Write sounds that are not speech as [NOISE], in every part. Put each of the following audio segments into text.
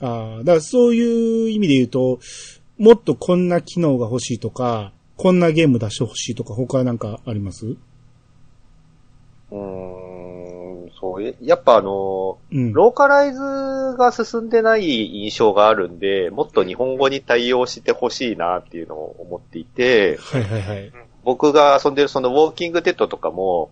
ああ、だからそういう意味で言うと、もっとこんな機能が欲しいとか、こんなゲーム出してほしいとか、他なんかあります？うーん、そう、ややっぱあの、うん。ローカライズが進んでない印象があるんで、もっと日本語に対応してほしいなっていうのを思っていて、はいはいはい。僕が遊んでるそのウォーキングデッドとかも。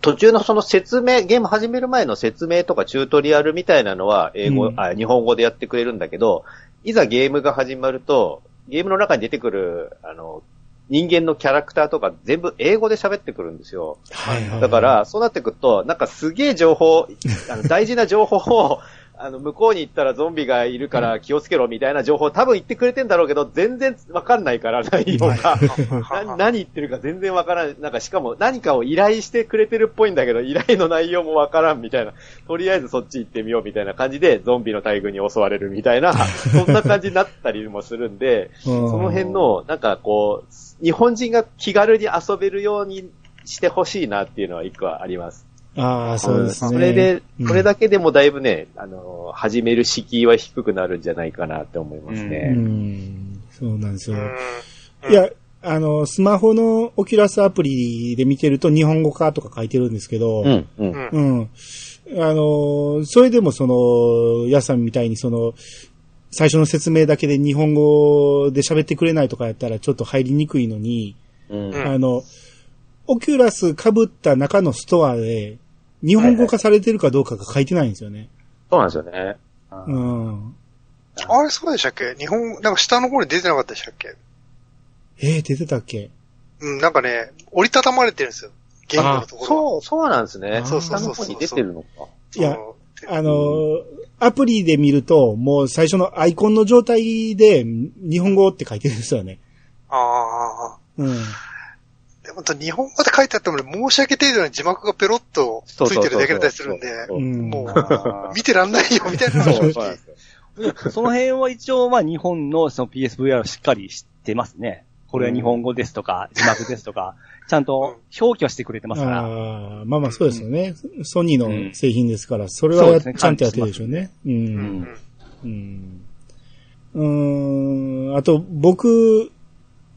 途中のその説明、ゲーム始める前の説明とかチュートリアルみたいなのは英語、うんあ日本語でやってくれるんだけど、いざゲームが始まると、ゲームの中に出てくる、あの、人間のキャラクターとか全部英語で喋ってくるんですよ。はいはいはい。だから、そうなってくると、なんかすげえ情報、あの大事な情報を、あの、向こうに行ったらゾンビがいるから気をつけろみたいな情報多分言ってくれてんだろうけど、全然わかんないから、内容が。[LAUGHS] な何言ってるか全然わからん。なんかしかも何かを依頼してくれてるっぽいんだけど、依頼の内容もわからんみたいな。とりあえずそっち行ってみようみたいな感じで、ゾンビの大群に襲われるみたいな、[LAUGHS] そんな感じになったりもするんで、そその辺、の、なんかこう、日本人が気軽に遊べるようにしてほしいなっていうのは一個はあります。ああ、そうですね。それで、うんそれだけでもだいぶね、あの、始める敷居は低くなるんじゃないかなって思いますうね。ん。そうなんですよ。うんいや、あの、スマホのオキュラスアプリで見てると日本語化とか書いてるんですけど、うん、うん。うん。うん。あの、それでもその、ヤさんみたいにその、最初の説明だけで日本語で喋ってくれないとかやったらちょっと入りにくいのに、うん。うんあの、オキュラス被った中のストアで、日本語化されてるかどうかが書いてないんですよね。そうなんですよね。うん。あれそうでしたっけ？日本、なんか下の方に出てなかったでしたっけ？えー、出てたっけ？うん、なんかね、折りたたまれてるんですよ。言語のところそう、そうなんですね。そうそうそう下の方に出てるのか。いやそうあの、アプリで見ると、もう最初のアイコンの状態で、日本語って書いてるんですよね。ああ。うん。でも、日本語で書いてあってもね、申し訳程度に字幕がペロッとついてるだけだったりするんで、もう、見てらんないよ、みたいなそう話その辺は一応、まあ、日本のその PSVR をしっかり知ってますね。これは日本語ですとか、字幕ですとか、ちゃんと表記はしてくれてますから。ああまあまあそうですよね。ソニーの製品ですから、それはちゃんとやってるでしょうね。う。うんん。うん。うーん。あと、僕、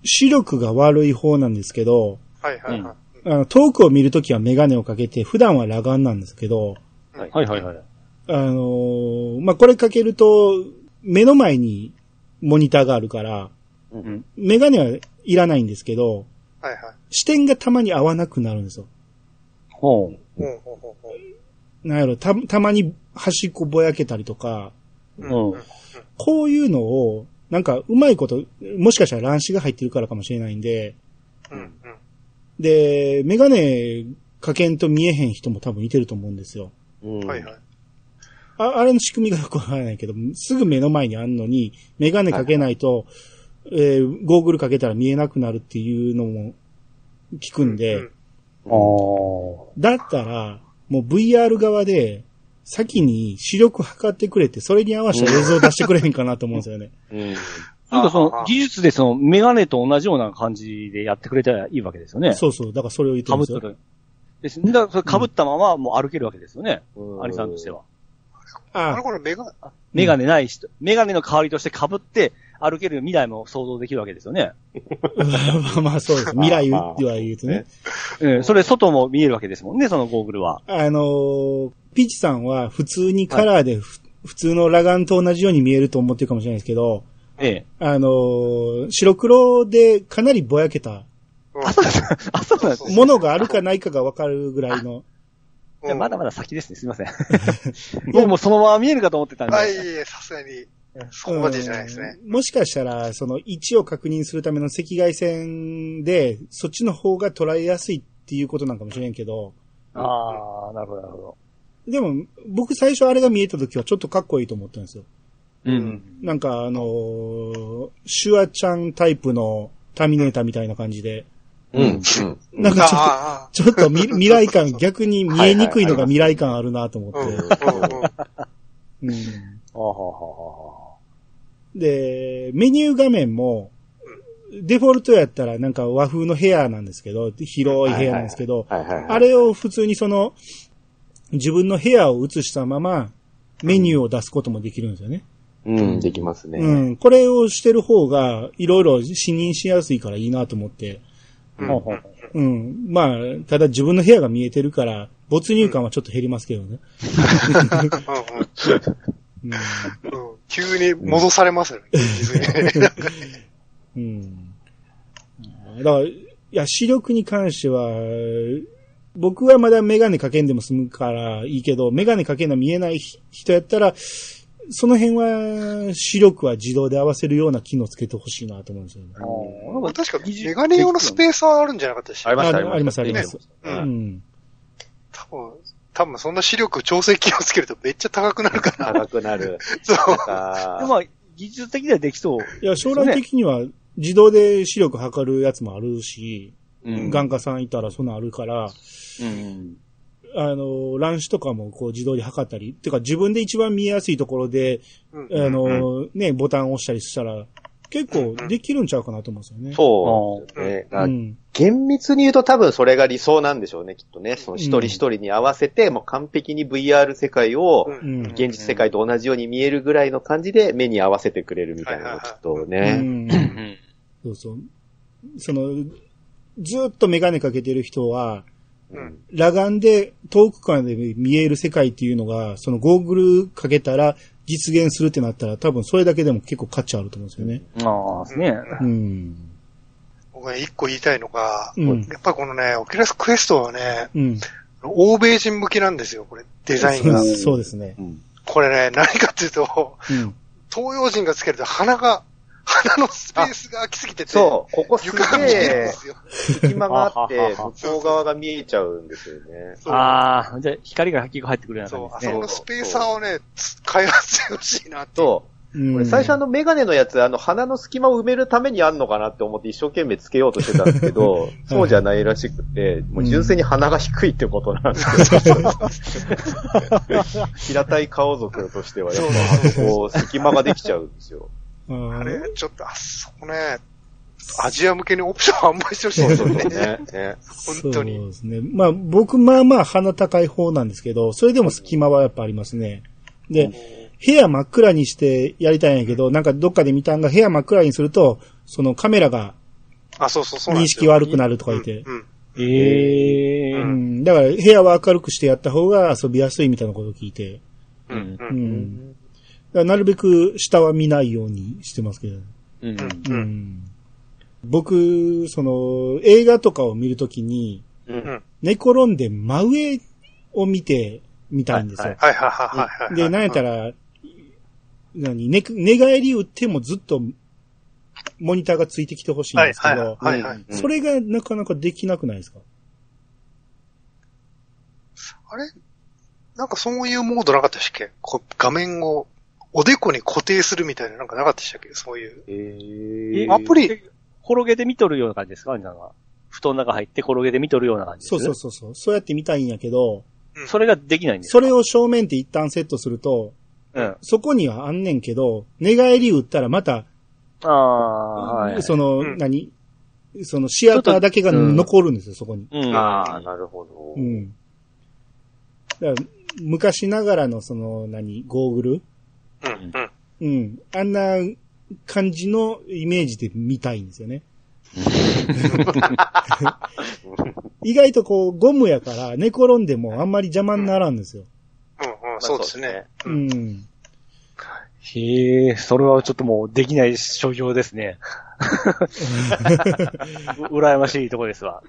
視力が悪い方なんですけど、はいはいはい。あの遠くを見るときはメガネをかけて、普段は裸眼なんですけど、はいはいはい。あのーまあ、これかけると、目の前にモニターがあるから、うん。メガネはいらないんですけど、はいはい。視点がたまに合わなくなるんですよ。ほう。ほうほうほうほうなんやろ、た、たまに端っこぼやけたりとか、うん。こういうのを、なんか、うまいこと、もしかしたら乱視が入ってるからかもしれないんで、うんうん。で、メガネかけんと見えへん人も多分いてると思うんですよ。うんはいはい。ああれの仕組みがよくわからないけど、すぐ目の前にあんのに、メガネかけないと、えーゴーグルかけたら見えなくなるっていうのも聞くんで、うんああ。だったら、もう VR 側で、先に視力測ってくれて、それに合わせた映像を出してくれへんかなと思うんですよね。うん。なんかその、技術でその、メガネと同じような感じでやってくれたらいいわけですよね。そうそう、だからそれを言ってるんですよ。被ってる。です。だから、それ被ったままもう歩けるわけですよね。うんアリさんとしては。あれあこれメガ、メガネない人、メガネの代わりとして被って歩ける未来も想像できるわけですよね。ま [LAUGHS] あまあそうです。未来では言うとね。うん。それ外も見えるわけですもんね、そのゴーグルは。あのーピーチさんは普通にカラーでふ、普通の裸眼と同じように見えると思ってるかもしれないですけど、ええ。あのー白黒でかなりぼやけたあ、そうです。あ、そうなんです。ものがあるかないかがわかるぐらいの。いや、まだまだ先ですね。すいません。[LAUGHS] [LAUGHS] 僕もうそのまま見えるかと思ってたんで。あ、いえいえ、さすがに、そこまでじゃないですね。うんもしかしたら、その位置を確認するための赤外線で、そっちの方が捉えやすいっていうことなんかもしれんけど、ああ、なるほど、なるほど。でも、僕最初あれが見えた時はちょっとかっこいいと思ったんですよ。うん。なんかあのーシュワちゃんタイプのターミネーターみたいな感じで、うん。うん。なんかちょっと、あちょっとみ [LAUGHS] 未来感、逆に見えにくいのが未来感あるなと思って。うん。うんあはははで、メニュー画面も、デフォルトやったらなんか和風の部屋なんですけど、広い部屋なんですけど。あれを普通にその、自分の部屋を映したまま、メニューを出すこともできるんですよね。うん、できますね。うん。これをしてる方が、いろいろ視認しやすいからいいなと思って。うんほうん。まあ、ただ自分の部屋が見えてるから、没入感はちょっと減りますけどね。うん。急に戻されますよね。[LAUGHS] うん。だから、いや、視力に関しては、僕はまだメガネかけんでも済むからいいけど、メガネかけんの見えない人やったら、その辺は視力は自動で合わせるような機能つけてほしいなと思うんですよね。あーなん確か、メガネ用のスペースはあるんじゃなかったでしたありました、あありますありますう。うんん。多分、多分そんな視力調整機能つけるとめっちゃ高くなるから。高くなる。[LAUGHS] そう。でもまあ、技術的にはできそう。いや、将来的には自動で視力測るやつもあるし、うん眼科さんいたらそんなんあるから、うん。あの、乱視とかもこう自動で測ったり、てか自分で一番見えやすいところで、うんあの、ね、ボタンを押したりしたら、結構できるんちゃうかなと思うんですよね。そうですね。うん。厳密に言うと多分それが理想なんでしょうね、きっとね。その一人一人に合わせて、もう完璧に VR 世界をう、んうん。現実世界と同じように見えるぐらいの感じで目に合わせてくれるみたいなのがきっとうね。んうん。そうそう。その、ずっとメガネかけてる人は、うん裸眼で遠くからで見える世界っていうのが、そのゴーグルかけたら実現するってなったら多分それだけでも結構価値あると思うんですよね。ああ、ですね。うん。僕ね、一個言いたいのが、うん。やっぱりこのね、 Oculus Quest はね、うん。欧米人向きなんですよ、これ、デザインがそう。ですね。うんこれね、何かっていうと、うん。東洋人がつけると鼻が、鼻のスペースが空きすぎてて、そう、ここすげえ。隙間があって、向こう側が見えちゃうんですよね。そうああ、じゃあ光が結構入ってくるようなそう、あ感じですね。そこのスペーサーをね、つ開発してほしいなって。そう。最初あのメガネのやつ、あの鼻の隙間を埋めるためにあんのかなって思って一生懸命つけようとしてたんですけど、[LAUGHS] そうじゃないらしくて、もう純粋に鼻が低いってことなんですよ。[LAUGHS] 平たい顔族としては、やっぱこう、隙間ができちゃうんですよ。うんあれ、ちょっと、あそこね、アジア向けにオプション販売してほしいですよね。本当にそうですね。まあ僕まあまあ鼻高い方なんですけど、それでも隙間はやっぱありますね。で、部屋真っ暗にしてやりたいんやけど、なんかどっかで見たんが部屋真っ暗にすると、そのカメラがあ、そうそうそう認。識悪くなるとか言って。うん。ええううんん。だから部屋は明るくしてやった方が遊びやすいみたいなことを聞いて。うん。うん。なるべく下は見ないようにしてますけど。うん。ううんん。僕、その、映画とかを見るときに、うん寝転んで真上を見てみたいんですよ。はいはいはいはいはいはい。で、なんやったら、何、寝、寝返り打ってもずっと、モニターがついてきてほしいんはいですけど、はいはいはい。うんそれがなかなかできなくないですか？あれ？なんかそういうモードなかったっけ？こう画面をおでこに固定するみたいななんかなかったでしたっけ？そういう。えーアプリ転げて見とるような感じですか？なんか。布団の中入って転げて見とるような感じです？そうそうそうそう。そうやって見たいんやけど、それができないんですか？それを正面って一旦セットすると、うん。そこにはあんねんけど、寝返り打ったらまた、ああ、はい。その、うん何？そのシアターだけが残るんですよ、そこに。うん。ああ、なるほど。うん。だから昔ながらのその、何、ゴーグル？うん。うん。うん。あんな感じのイメージで見たいんですよね。[LAUGHS] 意外とこう、ゴムやから寝転んでもあんまり邪魔にならんですよ。うん。うん。そうですね。ううん。ん。へえ、それはちょっともうできない所業ですね。[LAUGHS] う羨ましいとこですわ。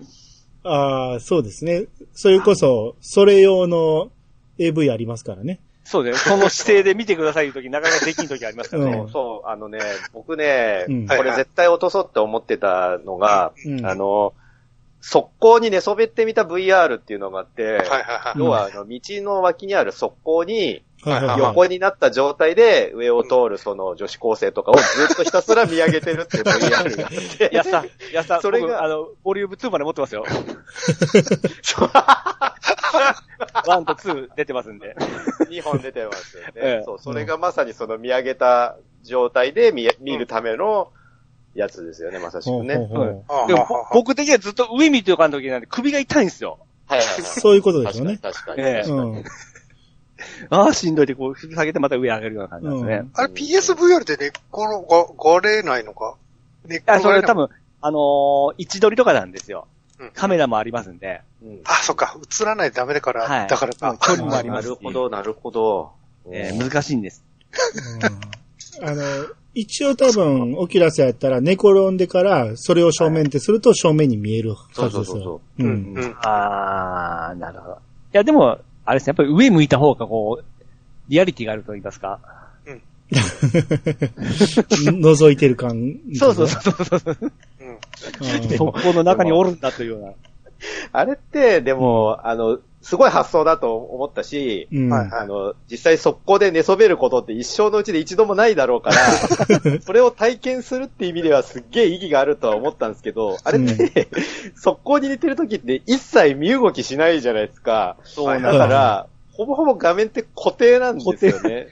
ああ、そうですね。それこそ、それ用の AV ありますからね。そうですね。その姿勢で見てくださいいうとき、なかなかできんときありますからね。うんそう、あのね、僕ね、うんこれ絶対落とそうって思ってたのが、うんあの、速攻に寝そべってみた VR っていうのがあって、はいはいはい。要はあの道の脇にある側溝に。横になった状態で上を通るその女子高生とかをずっとひたすら見上げてるっていう VR があって。やった、やった、それが僕あの、ボリューム2まで持ってますよ。[LAUGHS] 1と2出てますんで。2本出てますよね。ええそう、それがまさにその見上げた状態で見見るためのやつですよね、まさしくね。ほうほうほうあでも、僕的にはずっと上見ておかんときなんで首が痛いんですよ。はいはいはい。そういうことですよね。確かに。ええ確かにうん。[LAUGHS] ああ、しんどいってこう、下げてまた上上げるような感じなんですね。うんあれ PSVR で寝っ転がれないのか？寝っあ、転がれないそれ多分、あのー位置取りとかなんですようん。カメラもありますんで。うんあ、そっか。映らないとダメだから、はいだからか。距離もありますしなるほど、なるほど。えー難しいんです。うんあの、一応多分、オキュラスやったら寝転んでから、それを正面ってすると正面に見えるはずですよ。そうそうそうそうう。うんん。うん。あー、なるほど。いや、でも、あれですね、やっぱり上向いた方がこう、リアリティがあると言いますか。[LAUGHS] 覗いてる感。そうそうそうそうそう。うん。うん。そこの中におるんだというような。あれって、でも、あの、すごい発想だと思ったし、うん。はいあの、実際速攻で寝そべることって一生のうちで一度もないだろうから、[LAUGHS] それを体験するって意味ではすっげえ意義があるとは思ったんですけど、あれって、速攻に寝てる時って一切身動きしないじゃないですか。そうだから、ほぼほぼ画面って固定なんですよね。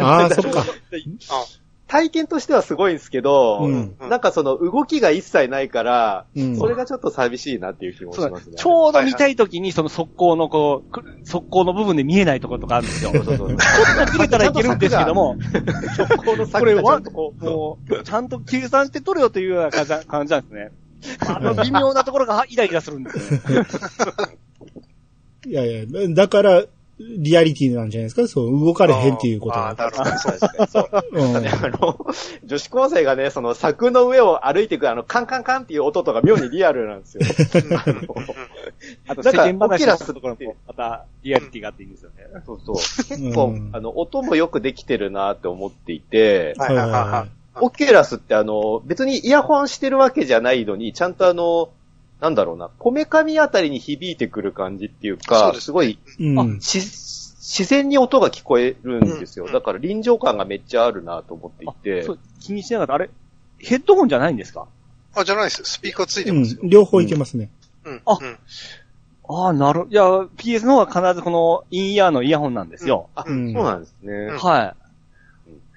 ああ、そっか。体験としてはすごいんですけど、うんなんかその動きが一切ないから、うんそれがちょっと寂しいなっていう気もしますね。ちょうど見たい時に、その速攻のこう、く速攻の部分で見えないところとかあるんですよ。そうそうそう。ちょっと切れたらいけるんですけども、速攻のこれは先がちゃんとこう、もう、ちゃんと計算して取れよというような感じ感じなんですね。あの微妙なところがイライラするんですよね。[LAUGHS] いやいや、だから、リアリティなんじゃないですか？そう、動かれへんっていうことは。あーなるほど。確かにそう。うん。あの、女子高生がね、その柵の上を歩いていくあの、カンカンカンっていう音とか妙にリアルなんですよ。[LAUGHS] あと世間話のオキュラスところも、またリアリティがあっていいんですよね。そうそう。うん結構、あの、音もよくできてるなって思っていて、はいはいはいはい。オキュラスってあの、別にイヤホンしてるわけじゃないのに、ちゃんとあの、なんだろうな、こめかみあたりに響いてくる感じっていうか、すすごい、うん。し自然に音が聞こえるんですよ。うんだから臨場感がめっちゃあるなと思っていてそう、気にしなかった。あれヘッドホンじゃないんですか？あ、じゃないです。スピーカーついてうますよ。ん。両方いけますね。うん。あうんああ、なる。いや、PS の方は必ずこのインイヤーのイヤホンなんですよ。あ、うんそうなんですね。んは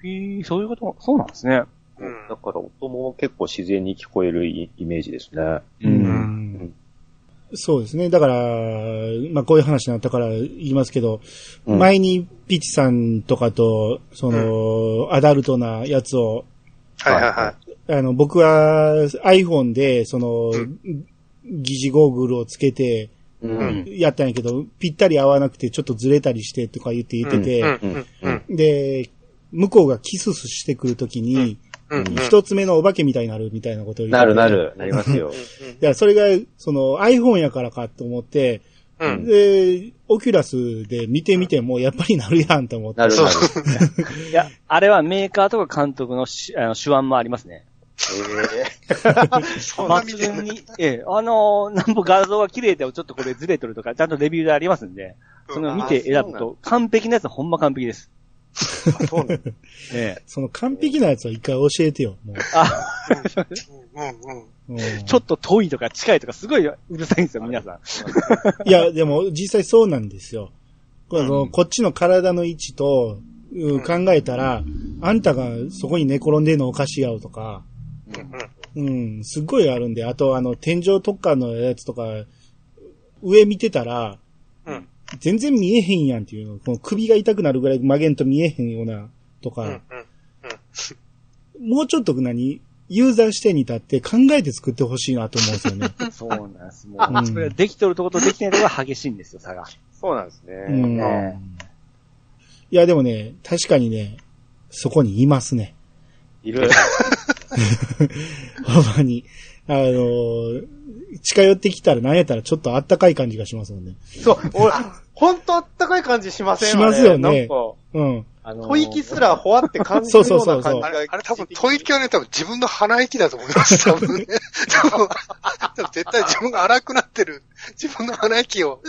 い。へえそういうこと、そうなんですね。うん。だから音も結構自然に聞こえるイイメージですね。う。うん。ん。そうですね。だから、まあこういう話になったから言いますけど、うん。前にピチさんとかと、その、アダルトなやつを、はいはいはい。あの、僕は iPhone で、その、うん。疑似ゴーグルをつけて、ううん。やったんやけど、ぴったり合わなくてちょっとずれたりしてとか言って言ってて、うん。うん。うん。で、向こうがキスしてくるときに、うんうん。一つ目のお化けみたいになるみたいなことを言っててなるな。る、なりますよ。いや、それが、その iPhone やからかと思って、うんうん。で、オキュラスで見てみても、やっぱりなるやんと思って。なるなる。[LAUGHS] いや、あれはメーカーとか監督のしあの手腕もありますね。そんな見て抜群に、ええ、あのー、なんぼ画像が綺麗でもちょっとこれずれとるとか、ちゃんとレビューでありますんで、その見て選ぶと、完璧なやつはほんま完璧です。そうね。ええ。[LAUGHS] その完璧なやつを一回教えてよ、もあ、うんうん。う。うんちょっと遠いとか近いとかすごいうるさいんですよ、皆さん。いや、でも実際そうなんですよ。このうんこっちの体の位置と、うん考えたら、あんたがそこに寝転んでんのおかしいやろとか、うん、すっごいあるんで、あとあの、天井特化のやつとか、上見てたら、うん全然見えへんやんっていうの、この首が痛くなるぐらい曲げんと見えへんような、とか、うんうん。もうちょっと何、ユーザー視点に立って考えて作ってほしいなと思うんですよね。[LAUGHS] そうなんです。もうんう、それはできとるとことできてないとこが激しいんですよ、差が。そうなんですね。うんねいや、でもね、確かにね、そこにいますね。いる。[LAUGHS] ほんまに。あのー近寄ってきたら何やったらちょっとあったかい感じがしますもんね。そう、俺、ほんとあったかい感じしませんしますよねあれなんか、うん。あの、吐息すらほわって感じそうるそうそうそうような感じがあれ、あれ多分、吐息はね、多分自分の鼻息だと思います、多分ね。[LAUGHS] 多分、多分絶対自分が荒くなってる、自分の鼻息を、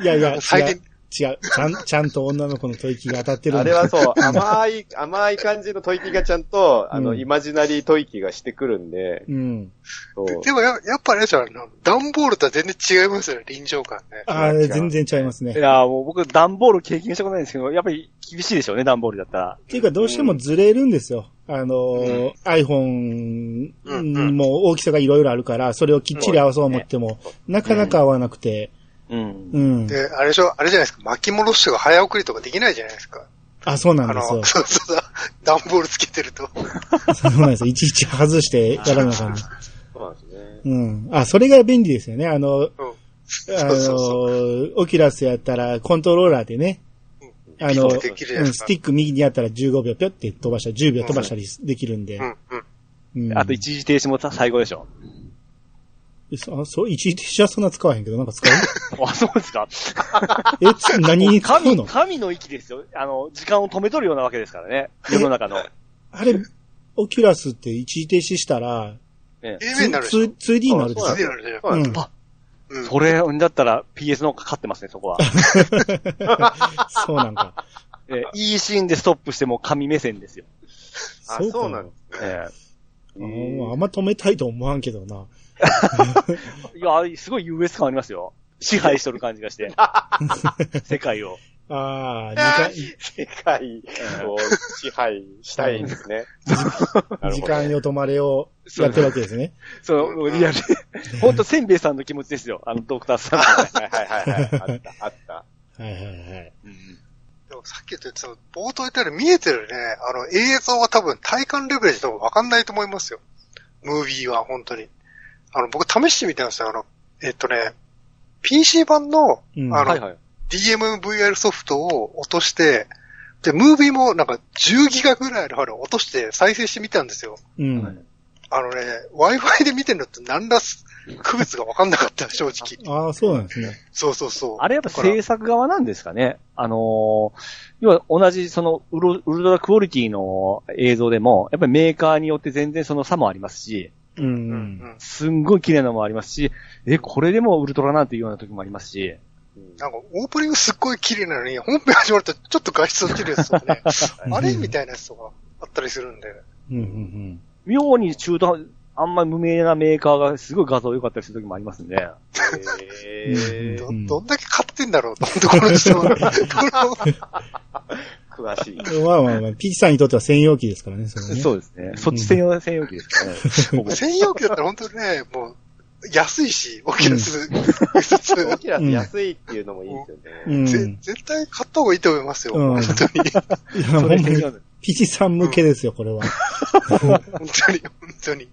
いやいや。再現違う。ちゃん、[LAUGHS] ちゃんと女の子の吐息が当たってるんあれはそう、[LAUGHS] 甘い、甘い感じの吐息がちゃんと、あの、うんイマジナリー吐息がしてくるんで、うん。そう。でもや、やっぱあれじゃん、段ボールとは全然違いますよね、臨場感ね。あれ、全然ちゃいますね。いや、もう僕、段ボール経験したことないんですけど、やっぱり厳しいでしょうね、段ボールだったら。っていうか、どうしてもずれるんですよ。あのー、iPhone うんうんも大きさがいろいろあるから、それをきっちり合わそう思っても、なかなか合わなくて、うん。うん。で、あれでしょ、あれじゃないですか、巻き戻しとか早送りとかできないじゃないですか。あ、そうなんあですよの。[LAUGHS] そうそうそう、段ボールつけてると。そうなんですよ。いちいち外してやらなあかん。そうなんですね。うん。あ、それが便利ですよね。あの、うん。あ。の、オキュラスやったらコントローラーでね、あの、できるじゃないですかうんスティック右にやったら15秒ぴょって飛ばしたり、10秒飛ばしたりできるんで。うん、うん。うんあと一時停止も最高でしょ。そそう、一時停止はそんな使わへんけど、なんか使う [LAUGHS] あ、そうですか？[LAUGHS] え、つ何に使う神、の？神の域ですよ。あの、時間を止めとるようなわけですからね。世の中の。あれ、オキュラスって一時停止したら、ね A 面になるでしょ。2 2D になるでしょそう次なるでしょ。そうなんあうん。それ、だったら PS の方がかかってますね、そこは。[LAUGHS] そうなんか。えーいいシーンでストップしても神目線ですよ。あそうなんですえあーあんま止めたいと思わんけどな。え [LAUGHS] いや、すごい US 感ありますよ。支配しとる感じがして。[LAUGHS] 世界を。ああ、時世界を支配したいんですね。間、[LAUGHS] 時間よ止まれをやってるわけですね。そう、リアル。ほんと、せんべいさんの気持ちですよ。あの、ドクターさんの。はいはいはいはい。あった、あった。はいはいはい。でもさっき言った、その冒頭言ったように見えてるね、あの映像は多分体感レベルで多分わかんないと思いますよ。ムービーは本当に。あの、僕試してみたんですよ。あの、えっとね、PC 版の、うんあの、はいはい。DMVR ソフトを落として、で、ムービーもなんか10ギガぐらいのあれを落として再生してみたんですよ。うん。あのね、Wi-Fi で見てるのって何ら区別がわかんなかった、正直。ああ、そうなんですね。そうそうそう。あれやっぱ制作側なんですかねあのー要は同じそのウルウルトラクオリティの映像でも、やっぱりメーカーによって全然その差もありますし、う。うんん。すんごい綺麗なのもありますし、え、これでもウルトラなんていうような時もありますし、なんか、オープニングすっごい綺麗なのに、本編始まるとちょっと画質落ちるやつとかね、[LAUGHS] あれみたいなやつとかあったりするんで。うんうん妙に中途、あんまり無名なメーカーがすごい画像良かったりする時もありますんで、えど、うんどんだけ買ってんだろうと思って、この人は。詳しい。うん。まあまあまあ、ピッチさんにとっては専用機ですからね、それね。そうですね。そっち専用、専用機ですからね。[LAUGHS] 専用機だったら本当にね、もう、安いし、 Oculus、普通 Oculus 安いっていうのもいいですよね。うん。ぜ絶対買った方がいいと思いますよ。うん本当に。いや、ほんまにピチさん向けですよ、これは。本当に、本当に。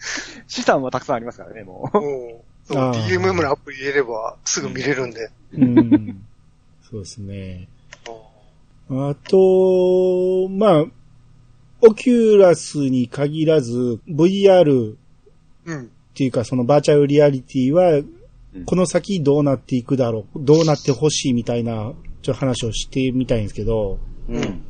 [LAUGHS] 資産はたくさんありますからね、もう。もう、DMM のアプリ入れればすぐ見れるんで。うん。そうですね。あと、まあ、オキュラスに限らず、VR うん。っていうか、そのバーチャルリアリティは、この先どうなっていくだろう、どうなってほしいみたいな、ちょっと話をしてみたいんですけど、うん。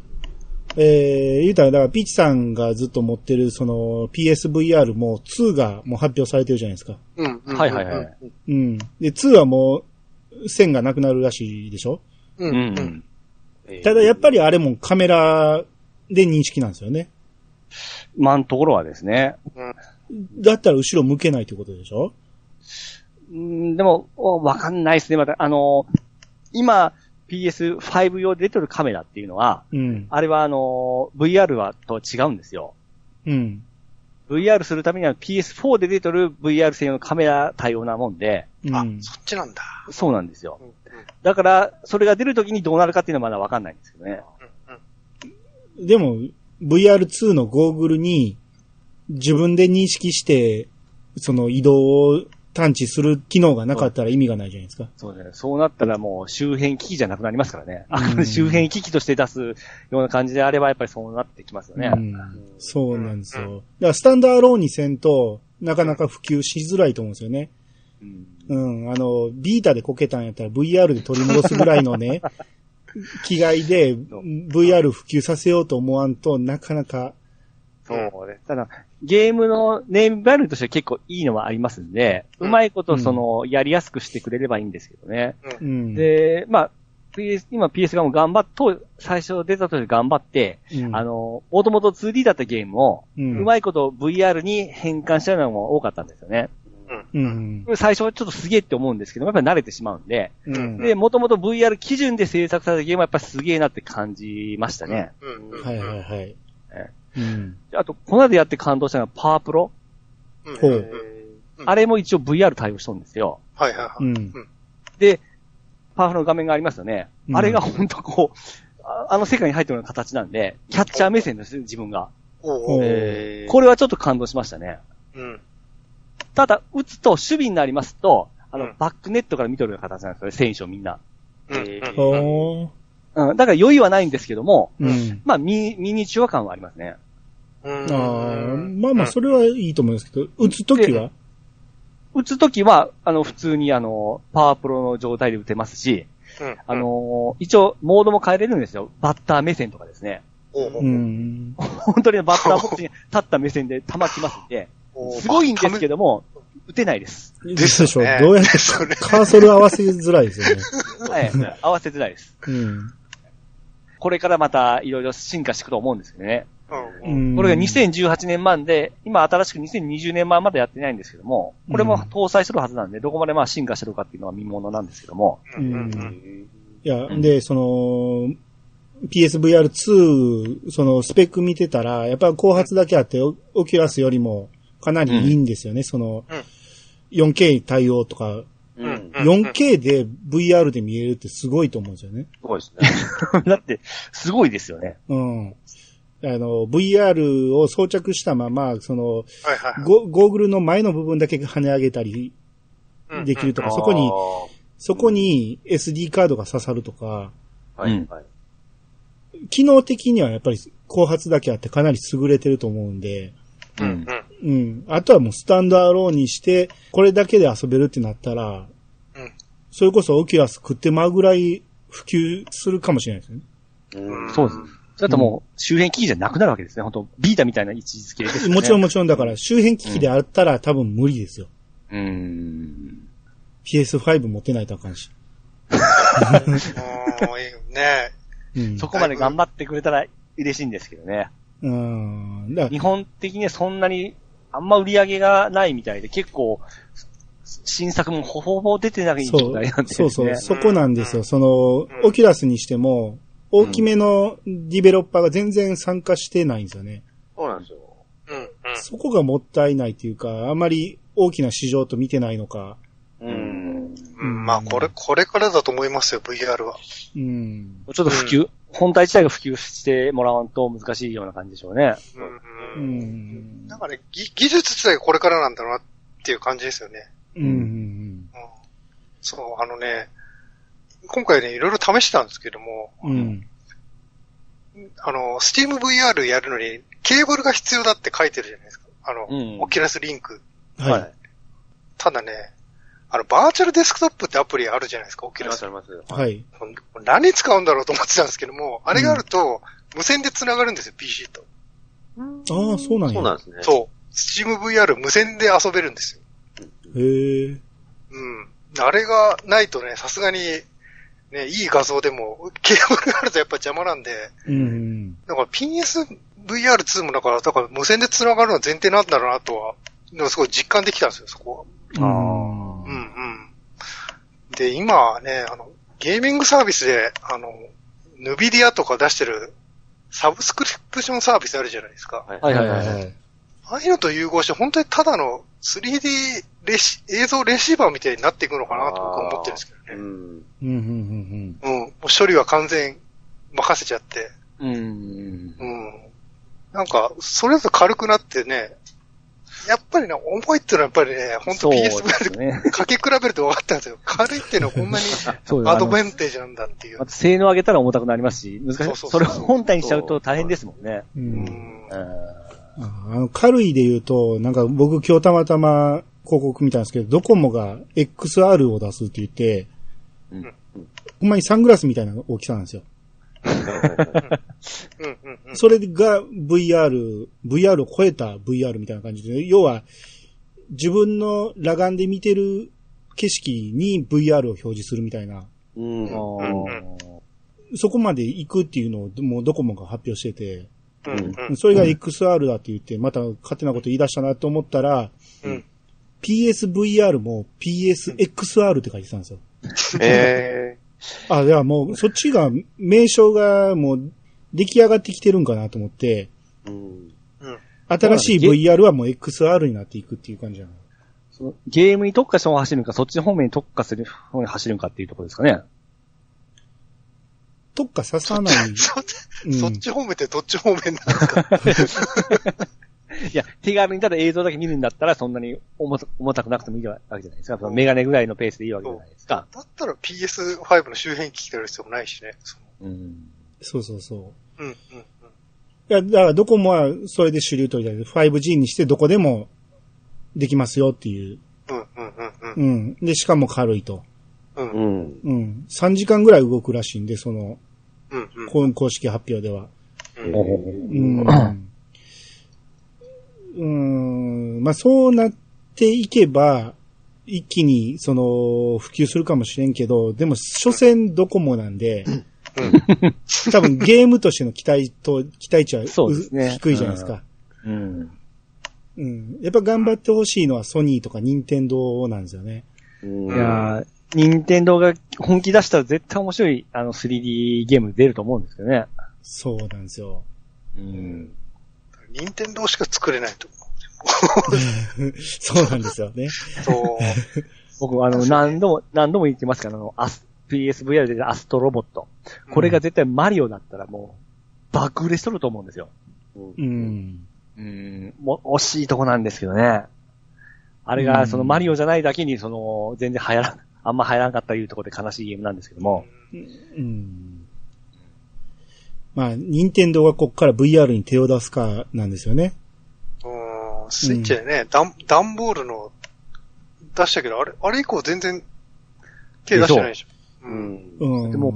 えー、言うたら、だから、ピッチさんがずっと持ってる、その、PSVR も2がもう発表されてるじゃないですか。うん。うんはいはいはい。うん。で、2はもう、線がなくなるらしいでしょ？う。うんうん。ん。ただ、やっぱり、りあれもカメラで認識なんですよね。まんところはですね。だったら後ろ向けないってことでしょ？うん、でも、おわかんないですね。また、あの、今、PS5 用で出てるカメラっていうのは、うん。あれはあの、VR はと違うんですよ。うん。VR するためには PS4 で出てる VR 専用のカメラ対応なもんで、あ、うん。そっちなんだ。そうなんですよう。ん。うんだから、それが出るときにどうなるかっていうのはまだわかんないんですけどね。でも、VR2 のゴーグルに自分で認識して、その移動を探知する機能がなかったら意味がないじゃないですか。そうね。そうなったらもう周辺機器じゃなくなりますからね。あうん周辺機器として出すような感じであればやっぱりそうなってきますよね。うん。そうなんですよ。だからスタンダーローンにせんと、なかなか普及しづらいと思うんですよね。うんうん。あの、ビータでこけたんやったら VR で取り戻すぐらいのね、[LAUGHS] 気概で VR 普及させようと思わんとなかなか、そうです。ただ、ゲームのネームバリューとしては結構いいのはありますんで、うまいことその、やりやすくしてくれればいいんですけどね。うん。で、まあ、PS、今 PS がもう頑張っと、最初出た時頑張って、うん、あの、もともと 2D だったゲームを、う、うんまいこと VR に変換したのも多かったんですよね。うん。最初はちょっとすげえって思うんですけど、やっぱり慣れてしまうんで、うん。で、もともと VR 基準で制作されたゲームはやっぱりすげえなって感じましたね。うん。うん。はいはいはいえ。うん。あと、この間やって感動したのはパワープロ。うん。あれも一応 VR 対応しとるんですよ。はいはいはい。うん。で、パワフルの画面がありますよね。うんあれが本当こう、ああの世界に入ってるような形なんで、キャッチャー目線ですね、自分が。おおうえーこれはちょっと感動しましたね。うん。ただ、打つと守備になりますと、あの、うんバックネットから見とるような形なんですよね、選手をみんな。うん。えー。うん、だから余裕はないんですけども、うん。まあ、ミミニチュア感はありますね。うん。ああ、まあまあ、それはいいと思うんですけど、打つときは打つときは、あの、普通にあの、パワープロの状態で打てますし、うん。あのー一応、モードも変えれるんですよ。バッター目線とかですね。おうん。本当にバッターボックスに立った目線で球来ますんで、すごいんですけども、打てないです。ですでしょどうやってカーソル合わせづらいですよね。[LAUGHS] はい。合わせづらいです。うん。これからまたいろいろ進化していくと思うんですけどね。これが2018年版で、今新しく2020年版までやってないんですけども、これも搭載するはずなんで、どこまでまあ進化してるかっていうのは見ものなんですけども、いや、で、その、PSVR2、そのスペック見てたら、やっぱり後発だけあって、オオキュラスよりもかなりいいんですよね、その、4K 対応とか。4K で VR で見えるってすごいと思うんですよね。すごいですね。[LAUGHS] だって、すごいですよね。うん。あの、VR を装着したまま、その、はいはい。ゴゴーグルの前の部分だけ跳ね上げたりうんできるとか、そこに、そこに SD カードが刺さるとか、はい。機能的にはやっぱり後発だけあってかなり優れてると思うんで、うん。うん。うん。あとはもうスタンドアローンにして、これだけで遊べるってなったら、うんそれこそオキュラス食ってまうぐらい普及するかもしれないですね。うんそうです。それだともう、周辺機器じゃなくなるわけですね。本当ビータみたいな位置づけですよね。もちろんもちろんだから周辺機器であったら多分無理ですよ。うーん。PS5 持ってないとあかんし。うん。いいねうん。そこまで頑張ってくれたら嬉しいんですけどね。うん。日本的にはそんなに、あんま売り上げがないみたいで、結構、新作もほぼほぼ出てない状態なんで、ね。そうそう、そこなんですよ。その、うんオキュラスにしても、大きめのディベロッパーが全然参加してないんですよね。そうなんですよ。うん。うん。そこがもったいないっていうか、あまり大きな市場と見てないのか。うん。うん。まあ、これ、これからだと思いますよ、VR は。うん。ちょっと普及、本体自体が普及してもらわんと難しいような感じでしょうね。うん。ううん。ん。なんかね、ぎ技術自体がこれからなんだろうなっていう感じですよね。うん。うん。うん。そう、あのね、今回ね、いろいろ試したんですけども、うん。あの、 Steam VR やるのに、ケーブルが必要だって書いてるじゃないですか。あの、うん Oculus Link。はい。ただね、あの、 Virtual Desktop ってアプリあるじゃないですか、 Oculus あります、あ。ります。。はいい。何使うんだろうと思ってたんですけども、あれがあると、無線で繋がるんですよ、PC と。ああ、そうなんや。そうなんですね。そう。 Steam VR 無線で遊べるんですよ。へえ。うん。あれがないとね、さすがに、ね、いい画像でも、ケーブルがあるとやっぱ邪魔なんで、うん。だから PSVR2 もだから、だから無線で繋がるのは前提なんだろうなとは、でもすごい実感できたんですよ、そこは。あうんうん。で、今はね、あの、ゲーミングサービスで、あの、ヌビディアとか出してるサブスクリプションサービスあるじゃないですか。はいあ。はいはいはい。ああいうのと融合して、本当にただの 3D レシ映像レシーバーみたいになっていくのかなと僕は思ってるんですけどね。うん。うん、うん、うん、うん。もう処理は完全任せちゃって。うん。うん。なんか、それだと軽くなってね、やっぱりね、重いっていうのはやっぱりね、本当そうでね。かけ比べると分かったんですよ。軽いっていうのはこんなに [LAUGHS] そうアドンバンテージなんだっていうま。た性能上げたら重たくなりますし、難しい。そうそうそそうれを本体にしちゃうと大変ですもんね。う。うんん。うんあの、軽いで言うと、なんか僕今日たまたま広告見たんですけど、ドコモが XR を出すって言って、うん。ほんまにサングラスみたいな大きさなんですよ。それが VR、VR を超えた VR みたいな感じで、要は自分の裸眼で見てる景色に VR を表示するみたいな、うん。うん。そこまで行くっていうのをもうドコモが発表してて、うんうんそれが XR だって言って、また勝手なこと言い出したなと思ったら、うん PSVR も PSXR って書いてたんですよ。えあ、いやもうそっちが、名称がもう出来上がってきてるんかなと思って、ー。うん。新しい VR はもう XR になっていくっていう感じなのゲームに特化した方が走るのか、そっち方面に特化する方に走るのかっていうところですかね。特化ささない。そ [LAUGHS] うんそっち方面ってどっち方面なんですかいや、手軽にただ映像だけ見るんだったら、そんなに重た重たくなくてもいいわけじゃないですか。そのメガネぐらいのペースでいいわけじゃないですか。だったら PS5 の周辺機器やる必要もないしね。そうん。そうそうそう。のうん、うん、うん。いや、だからどこもはそれで主流とりたい 5G にしてどこでもできますよっていう。うん、うん、うん、うん。うん。で、しかも軽いと。うん、ううん、ん。うん。3時間ぐらい動くらしいんで、その、うん。公公式発表では。うんうん。うん。まあ、そうなっていけば、一気に、その、普及するかもしれんけど、でも、所詮ドコモなんで、多分ゲームとしての期待と、期待値はうそうですね低いじゃないですか。うん。うん。やっぱ頑張ってほしいのはソニーとか任天堂なんですよね。うんいやー、任天堂が本気出したら絶対面白い、あの 3D ゲーム出ると思うんですけどね。そうなんですよ。うん。任天堂しか作れないと思うそうなんですよね。そう。僕、あの、何度も、何度も言ってますから、あの、PSVR でアストロボット。これが絶対マリオだったらもう、爆売れしとると思うんですよ。うん。うん、もう、惜しいとこなんですけどね。あれが、そのマリオじゃないだけに、その、全然流行らん、あんま流行らなかったいうところで悲しいゲームなんですけども。うん。まあ、任天堂がこっから VR に手を出すかなんですよね。うん、スイッチでね、ダン、ダンボールの出したけど、あれ、あれ以降全然手出してないでしょ。ううん。ん。うん。でも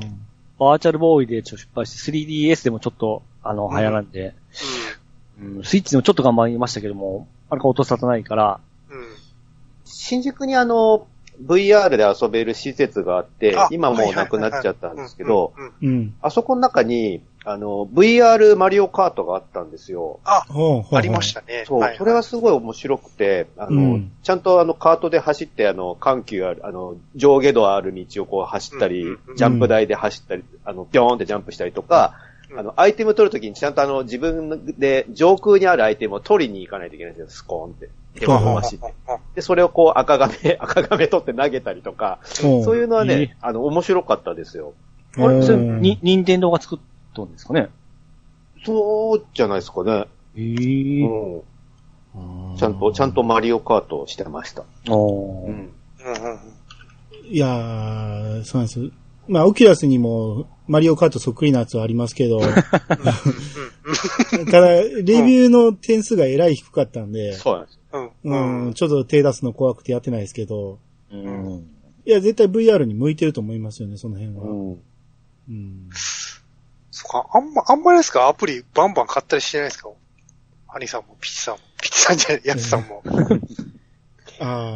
バーチャルボーイでちょっと失敗して、3DS でもちょっと、あの、流行らんで、うん、スイッチでもちょっと頑張りましたけども、あれか音沙汰ないから、うん。うん。新宿にあの、VR で遊べる施設があってあ、今もうなくなっちゃったんですけど。あそこの中に、あの、VR マリオカートがあったんですよ。あ、ありましたね。そう、はいそれはすごい面白くて、あの、うんちゃんとあの、カートで走って、あの、緩急ある、あの、上下動ある道をこう走ったり、うんうんうんジャンプ台で走ったり、あの、ピョーンってジャンプしたりとか、うんあの、アイテム取るときにちゃんとあの、自分で上空にあるアイテムを取りに行かないといけないんですよ、スコーンって。手を伸ばして。で、それをこう赤亀、[LAUGHS] 赤亀取って投げたりとか、ほそういうのはね、いいあの、面白かったですよ。あれ、それ、うんに、任天堂が作ったんですかね？そうじゃないですかね。ええうん。ちゃんと、ちゃんとマリオカートをしてました。おーうん。いやー、そうなんです。まあ、オキュラスにもマリオカートそっくりなやつはありますけど、[LAUGHS] ただ、レビューの点数がえらい低かったんで、そうなんです。うん。ううん。ん、ちょっと手出すの怖くてやってないですけど、うん。いや、絶対 VR に向いてると思いますよね、その辺は。うん。うん。そっか、あんま、あんまりですか？アプリバンバン買ったりしてないですか？兄さんも、ピチさんも、ピチさんじゃない、やつさんも。[LAUGHS]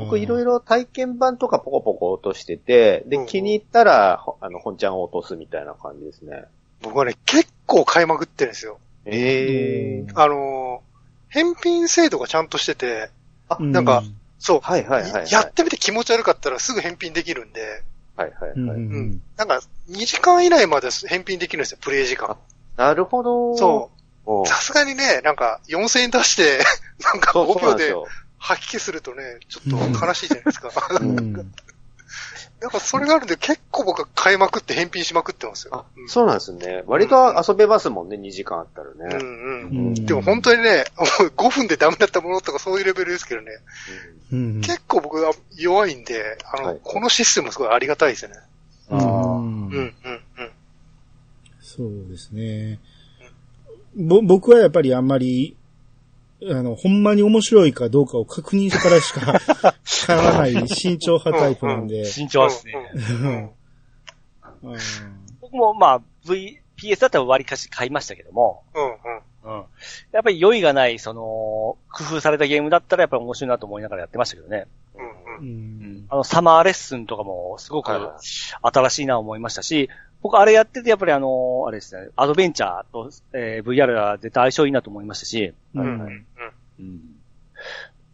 僕いろいろ体験版とかポコポコ落としてて、で、うんうん気に入ったら、ほあの、本ちゃんを落とすみたいな感じですね。僕はね、結構買いまくってるんですよ。ええうんあのー、返品制度がちゃんとしてて、あ、うんなんか、そう、はいはいはい、はい。やってみて気持ち悪かったらすぐ返品できるんで、はいはいはい。んなんか、2時間以内まで返品できるんですよ、プレイ時間。なるほど。そう。さすがにね、なんか、4000円出して、[LAUGHS] なんかそうそう5秒で。吐き気するとね、ちょっと悲しいじゃないですか。うん。なんかそれがあるんで結構僕は買いまくって返品しまくってますよ。あ、そうなんですね。割と遊べますもんね、2時間あったらね。うんうん。うんでも本当にね、[LAUGHS] 5分でダメだったものとかそういうレベルですけどね、うん。結構僕は弱いんで、あの、はいこのシステムすごいありがたいですよね。うんあーうん、うん、うん。そうですね。ぼ、僕はやっぱりあんまり、あの、ほんまに面白いかどうかを確認してからしか買わない [LAUGHS] 慎重派タイプなんで。慎重ですね。僕もまあ、V、PS だったら割かし買いましたけども、うん、うん。うん。やっぱり酔いがない、その、工夫されたゲームだったらやっぱり面白いなと思いながらやってましたけどね。うんううんんあの、サマーレッスンとかもすごく新しいな思いましたし、僕あれやっててやっぱりあの、あれですね、アドベンチャーと、えー VR が絶対相性いいなと思いましたし、ううんんうんうん。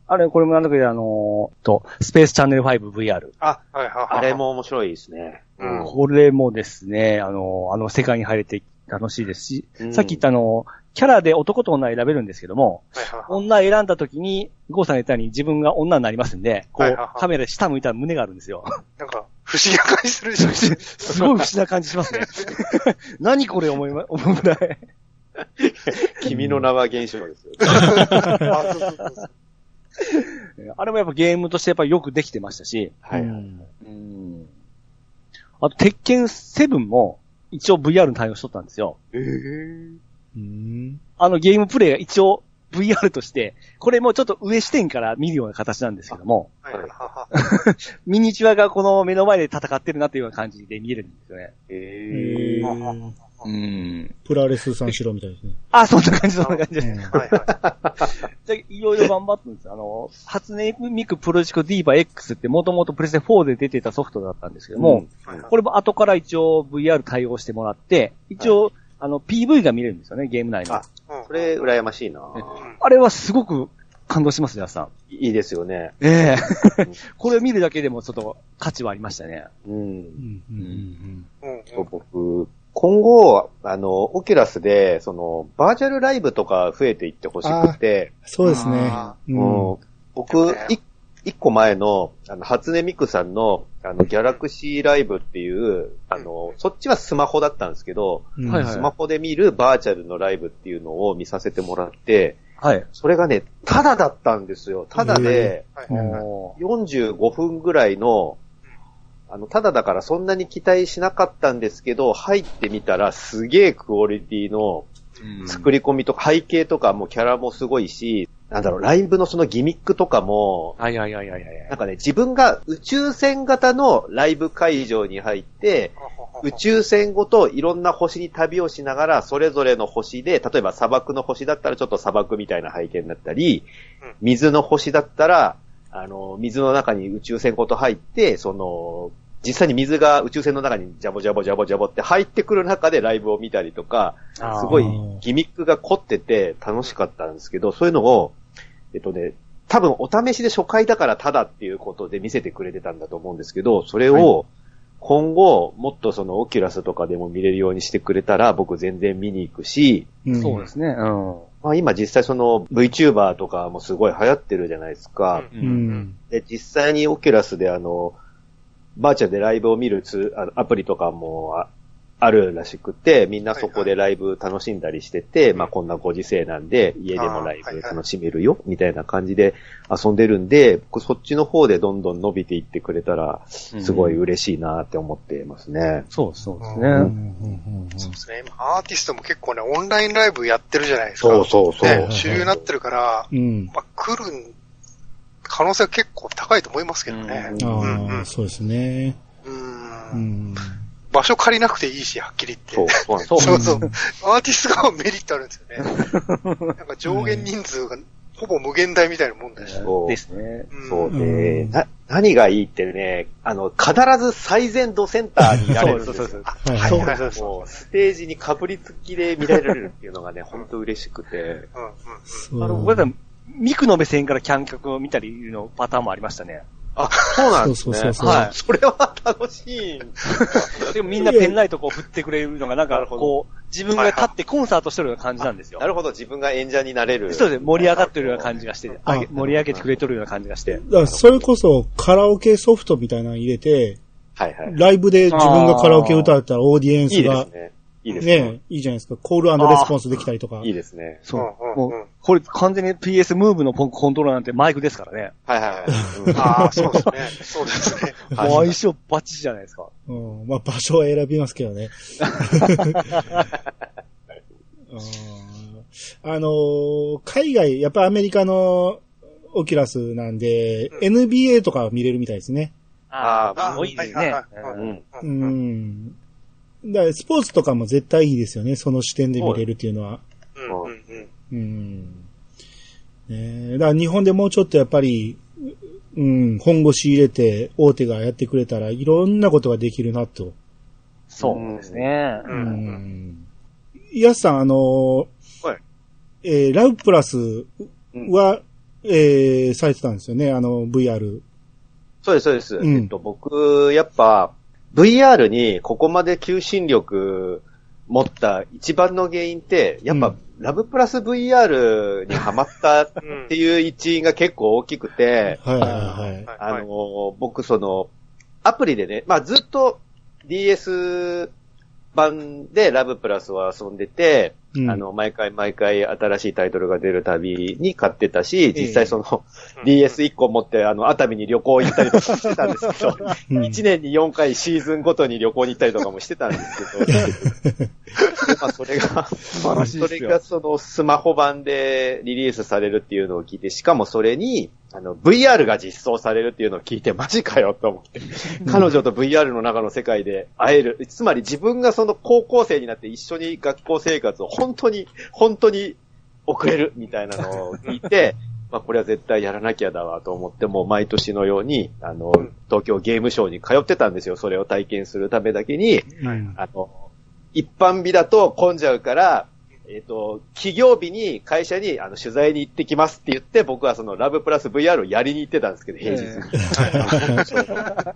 あれ、これもなんだけど、あのと、スペースチャンネル 5VR。あ、はいはいはい。あれも面白いですね。うん。これもですね、あの、あの世界に入れて楽しいですし、うんさっき言ったあの、キャラで男と女選べるんですけども、はいはいはい。女選んだ時に、ゴーさんが言ったように自分が女になりますんで、こうはいはいはい、カメラ下向いたら胸があるんですよ。なんか、不思議な感じするでしょ。すごい不思議な感じしますね。[LAUGHS] 何これ思いま、[LAUGHS] 思うぐらい。君の名は現象ですよ。[LAUGHS] あれもやっぱゲームとしてやっぱりよくできてましたし、はい。うんうん。あと、鉄拳7も一応 VR に対応しとったんですよ。えうん。あのゲームプレイが一応 VR として、これもちょっと上視点から見るような形なんですけども、はいはいはい [LAUGHS] ミニチュアがこの目の前で戦ってるなというような感じで見えるんですよね。ええーーうん。プラレス三四郎みたいですね。あ、そんな感じ、そんな感じです。うんはいはい。[LAUGHS] でいろいろ頑張ってるんです。あの、初音ミクプロジェクトディーバ X ってもともとプレステ4で出てたソフトだったんですけども、はいはいこれも後から一応 VR 対応してもらって、一応、あの、PV が見れるんですよね、ゲーム内の。あそれ、羨ましいな。れはすごく感動します、皆さん。いいですよね。ええ。[LAUGHS] これを見るだけでもちょっと価値はありましたね。うん。うん。うん。僕、今後、あの、オキュラスで、その、バーチャルライブとか増えていってほしくて、そうですね。あ。うん。うん。僕、い一個前の、あの、初音ミクさんの、あの、ギャラクシーライブっていう、あの、そっちはスマホだったんですけど、うん。スマホで見るバーチャルのライブっていうのを見させてもらって、はい。それがね、タダだったんですよ。タダで、はいうんはい。おー45分ぐらいの、あの、ただだからそんなに期待しなかったんですけど、入ってみたらすげえクオリティの作り込みとか背景とかもキャラもすごいし、なんだろう、ライブのそのギミックとかも、はいはいはいはいはい。なんかね、自分が宇宙船型のライブ会場に入って、宇宙船ごといろんな星に旅をしながら、それぞれの星で、例えば砂漠の星だったらちょっと砂漠みたいな背景になったりうん、水の星だったら、あの、水の中に宇宙船ごと入って、その、実際に水が宇宙船の中にジャボジャボジャボジャボって入ってくる中でライブを見たりとか、すごいギミックが凝ってて楽しかったんですけど、そういうのを、えっとね、多分お試しで初回だからただっていうことで見せてくれてたんだと思うんですけど、それを今後もっとそのオキュラスとかでも見れるようにしてくれたら僕全然見に行くし、うんそうですね。うん。まあ今実際その VTuber とかもすごい流行ってるじゃないですか。ううん。で、実際に Oculus であの、バーチャルでライブを見るっつーあのアプリとかもああるらしくて、みんなそこでライブ楽しんだりしてて、まあこんなご時世なんで、家でもライブ楽しめるよ、みたいな感じで遊んでるんで、僕そっちの方でどんどん伸びていってくれたら、すごい嬉しいなって思ってますね。そうそうですね。そうですね。今、アーティストも結構ね、オンラインライブやってるじゃないですか。そうそうそうね、主流になってるから、うん。まあ、来る可能性は結構高いと思いますけどね。うんあうんうんあ、そうですね。う。うんん。場所借りなくていいし、はっきり言って。そう、そうそうそう。アーティスト側はメリットあるんですよね。[LAUGHS] なんか上限人数がほぼ無限大みたいなもんだし。そうですね。うんそうで、うんな、何がいいってね、あの、必ず最前度センターになれるんですよ。そうそうそうあはいはいはいはい。そうもう、ステージにかぶりつきで見られるっていうのがね、本当嬉しくて。うんうんそうあの、ごめんなさい。ミクの目線からキャン曲を見たりのパターンもありましたね。あ、そうなんですね。そうそうそうはい。それは楽しい。でもみんなペンライトこう振ってくれるのがなんかこう、自分が立ってコンサートしてるような感じなんですよな。るほど、自分が演者になれる。そうです。盛り上がってるような感じがして、盛り上げてくれとるような感じがして。だからそれこそカラオケソフトみたいなの入れて、はいはい。ライブで自分がカラオケ歌ったらオーディエンいいスがです、ね。いいですね。ね、いいじゃないですか。コールレスポンスできたりとか。いいですね。そう。うんうんうんもう、これ完全に PS ムーブのコンコントローラーなんてマイクですからね。はいはいはいうん。ああ、そうですね。そうですね。は [LAUGHS] いもう相性バッチリじゃないですか。うん、まあ場所は選びますけどね。[LAUGHS] うんあのー海外、やっぱアメリカのオキュラスなんで、う NBA とかは見れるみたいですね。あーすごいですね。うん。だからスポーツとかも絶対いいですよね。その視点で見れるっていうのは。うんうんうんうん。ねえだから日本でもうちょっとやっぱり、うん、本腰入れて大手がやってくれたらいろんなことができるなと。そうですね。ううんん。やすさん、あのはいえーラウプラスは、えーされてたんですよね、あの、VR。そうです、そうです。うんえっと、僕、やっぱ、VR にここまで求心力持った一番の原因って、やっぱうん。ラブプラス VR にハマったっていう一因が結構大きくて、はいはいはい。あの、僕その、アプリでね、まあずっと DS 版でラブプラスを遊んでて、うん。あの、毎回毎回新しいタイトルが出るたびに買ってたし、実際その、DS1 個持って、あの、熱海に旅行行ったりとかしてたんですけど、[LAUGHS] うん。1年に4回シーズンごとに旅行に行ったりとかもしてたんですけど、[LAUGHS] まあそれが、そですよ。れがそのスマホ版でリリースされるっていうのを聞いて、しかもそれに、あの、VR が実装されるっていうのを聞いて、マジかよと思って、彼女と VR の中の世界で会える。つまり自分がその高校生になって一緒に学校生活を本当に、本当に送れるみたいなのを聞いて、[LAUGHS] まあこれは絶対やらなきゃだわと思って、もう毎年のように、あの、東京ゲームショウに通ってたんですよ。それを体験するためだけに、うん。あの、一般日だと混んじゃうから、えっ、と、企業日に会社にあの取材に行ってきますって言って、僕はそのラブプラス VR をやりに行ってたんですけど、平日に。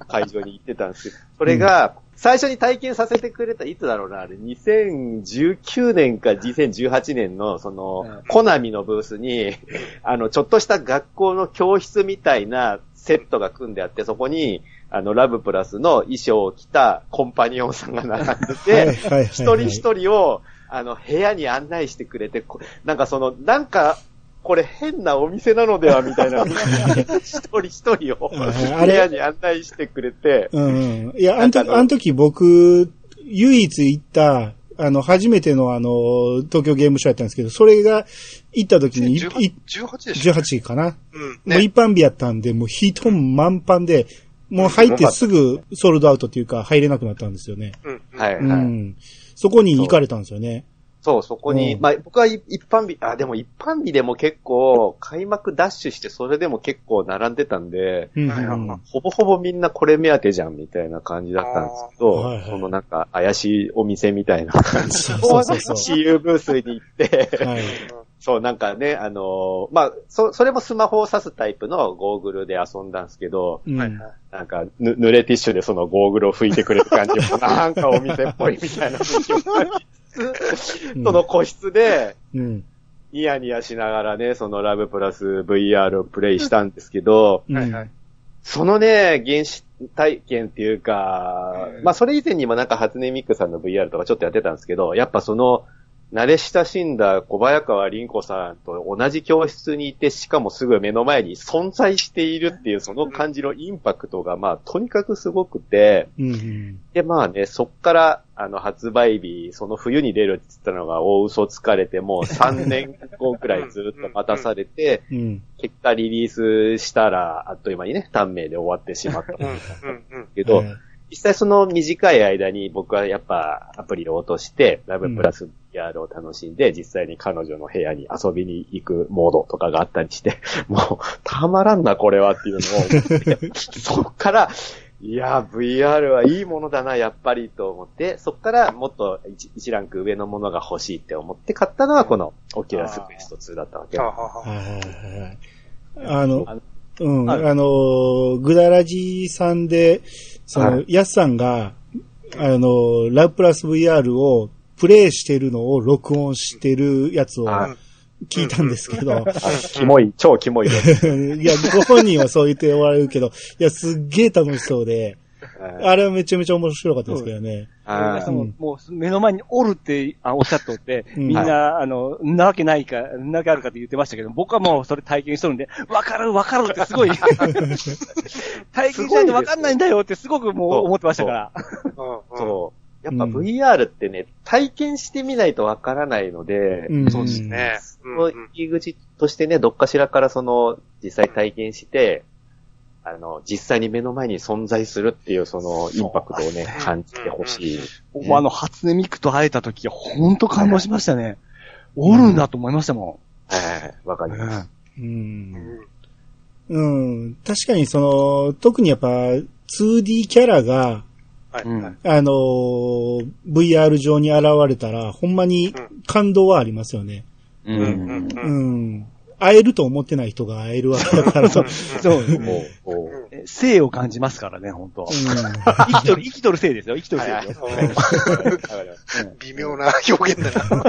会場に行ってたんですけど、それが、最初に体験させてくれた、いつだろうな、あれ、2019年か2018年の、その、コナミのブースに、あの、ちょっとした学校の教室みたいなセットが組んであって、そこに、あの、ラブプラスの衣装を着たコンパニオンさんが並んではいて、一人一人を、あの、部屋に案内してくれて、こなんかその、なんか、これ変なお店なのではみたいな、[LAUGHS] 一人一人をあれ部屋に案内してくれて、うんうん。いや、あの時、あの時僕、唯一行った、あの、初めてのあの、東京ゲームショウやったんですけど、それが行った時に、いい18 18でしょ18かな？うん。もうね。一般日やったんで、もう人満帆で、もう入ってすぐソールドアウトっていうか入れなくなったんですよね。うん。はいはい。うん。そこに行かれたんですよね。そう、そこに、うん。まあ僕は一般日、あ、でも一般日でも結構、開幕ダッシュしてそれでも結構並んでたんで、うんうんはいほぼほぼみんなこれ目当てじゃんみたいな感じだったんですけど、はいはい。そのなんか怪しいお店みたいな感じ [LAUGHS] そうのそうそう。そう CU ブースに行って、はい。そうなんかね、あのーまあ、そ、それもスマホを指すタイプのゴーグルで遊んだんですけど、うん。はいなんか、ぬ、濡れティッシュでそのゴーグルを拭いてくれる感じも、なんかお店っぽいみたいな雰囲気もあり。つつ、その個室で、うん。ニヤニヤしながらね、そのラブプラス VR をプレイしたんですけど、うん。はいはい。そのね、原始体験っていうか、まあそれ以前にもなんか初音ミクさんの VR とかちょっとやってたんですけど、やっぱその、慣れ親しんだ小早川凛子さんと同じ教室にいて、しかもすぐ目の前に存在しているっていうその感じのインパクトが、まあとにかくすごくて、うんうん。で、まあね、そっから、あの、発売日、その冬に出るって言ったのが大嘘つかれて、もう3年後くらいずっと待たされて、うん。結果リリースしたら、あっという間にね、短命で終わってしまったんうん。ですうん。うん。実際その短い間に僕はやっぱアプリを落として、ラブプラス VR を楽しんで、実際に彼女の部屋に遊びに行くモードとかがあったりして、[LAUGHS] もう、たまらんな、これはっていうのを [LAUGHS] そっから、いや、VR はいいものだな、やっぱりと思って、そっからもっと一一ランク上のものが欲しいって思って買ったのがこの Oculus Quest 2だったわけ。はあのあの、うん、はいあの、グダラジさんで、その、はい。ヤスさんが、あの、ラブプラス VR をプレイしてるのを録音してるやつをは聞いたんですけど、キモい、超キモいです。[LAUGHS] いや、ご本人はそう言っておられるけど、いや、すっげえ楽しそうで、あれはめちゃめちゃ面白かったですけどね。はい。そのもう目の前におるってあおっしゃっとって、うん。みんな、あの、なわけないか、なわけあるかって言ってましたけど、僕はもうそれ体験しとるんで、わかるわかるってすごい、[LAUGHS] 体験しないとわかんないんだよってすごくもう思ってましたから。うん。そう。やっぱうん VR ってね、体験してみないとわからないので、うんそうですね。その入り口としてね、どっかしらからその、実際体験して、あの、実際に目の前に存在するっていうそのインパクトをね、感じてほしい。僕もあの、初音ミクと会えた時は本当感動しましたね。おるんだと思いましたもはい、わかりん。ます。うん。うん。確かにその、特にやっぱ 2D キャラが、はい。あのー VR 上に現れたら、ほんまに感動はありますよね。ううん。うん。ううん。ん。会えると思ってない人が会えるわけだから。[LAUGHS] そうもね。う、生を感じますからね、本当生きとる、生きとる生ですよ、生きとる生ですよ。微妙な表現だな。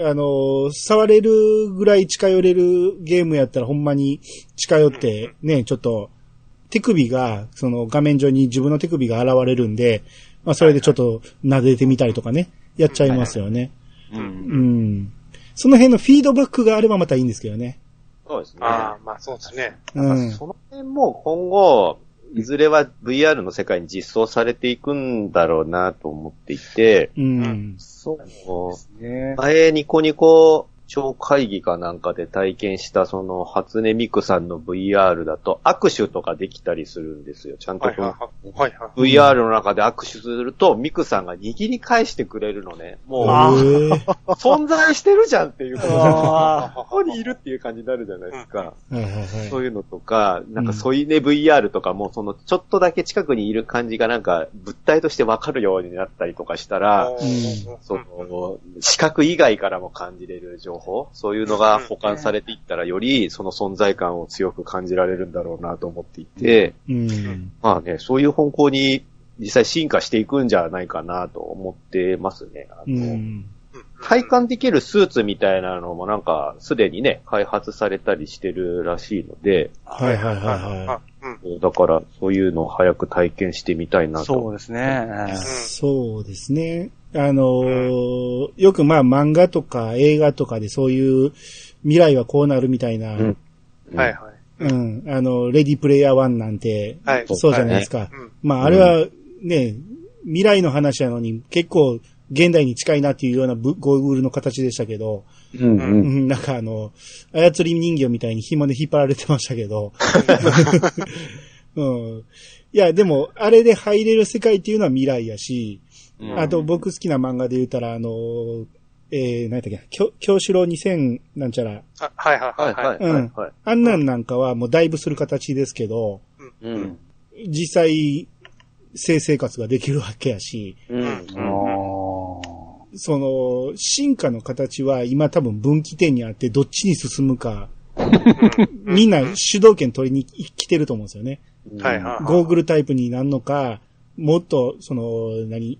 あの、触れるぐらい近寄れるゲームやったらほんまに近寄って、ね、ちょっと、手首が、その画面上に自分の手首が現れるんで、まあそれでちょっと撫でてみたりとかね、やっちゃいますよね。う。うんん。その辺のフィードバックがあればまたいいんですけどね。そうですね。ああ、まあそうですね。うん。その辺も今後、いずれは VR の世界に実装されていくんだろうなと思っていて、うん。そう、ね。前ニコニコ超会議かなんかで体験したその初音ミクさんの VR だと握手とかできたりするんですよ。ちゃんとこのはいはいはい。VR の中で握手するとミクさんが握り返してくれるのね。もう存在してるじゃんっていうことあここにいるっていう感じになるじゃないですか。そういうのとか、なんか添い寝 VR とかも、そのちょっとだけ近くにいる感じがなんか物体としてわかるようになったりとかしたら、その、視覚以外からも感じれる情報、そういうのが保管されていったら、よりその存在感を強く感じられるんだろうなと思っていて、うん。まあね、そういう方向に実際進化していくんじゃないかなと思ってますね。あうのん。体感できるスーツみたいなのもなんか、すでにね、開発されたりしてるらしいので、はいはいはいはうん。だから、そういうのを早く体験してみたいなと。そうですね。い。そうですね。あのーよくまあ漫画とか映画とかでそういう未来はこうなるみたいな、うんはいはい。うん、あの、レディプレイヤー1なんて、はいそうじゃないですか。うん。まああれはね、未来の話なのに結構現代に近いなっていうようなブゴーグルの形でしたけど、うんううん。ん、なんかあの、操り人形みたいに紐で引っ張られてましたけど、[LAUGHS] うん。いや、でも、あれで入れる世界っていうのは未来やし、うんあと僕好きな漫画で言ったら、あの、えー、何やったっけ、京京志郎2000なんちゃら、あはいはいはいはい。はいはいはい。あんなんなんかはもうだいぶする形ですけど、うん。実際、性生活ができるわけやし、うん。あその、進化の形は今多分分岐点にあってどっちに進むか、みんな主導権取りに来てると思うんですよね。はいはい。ゴーグルタイプになるのか、もっと、その、何、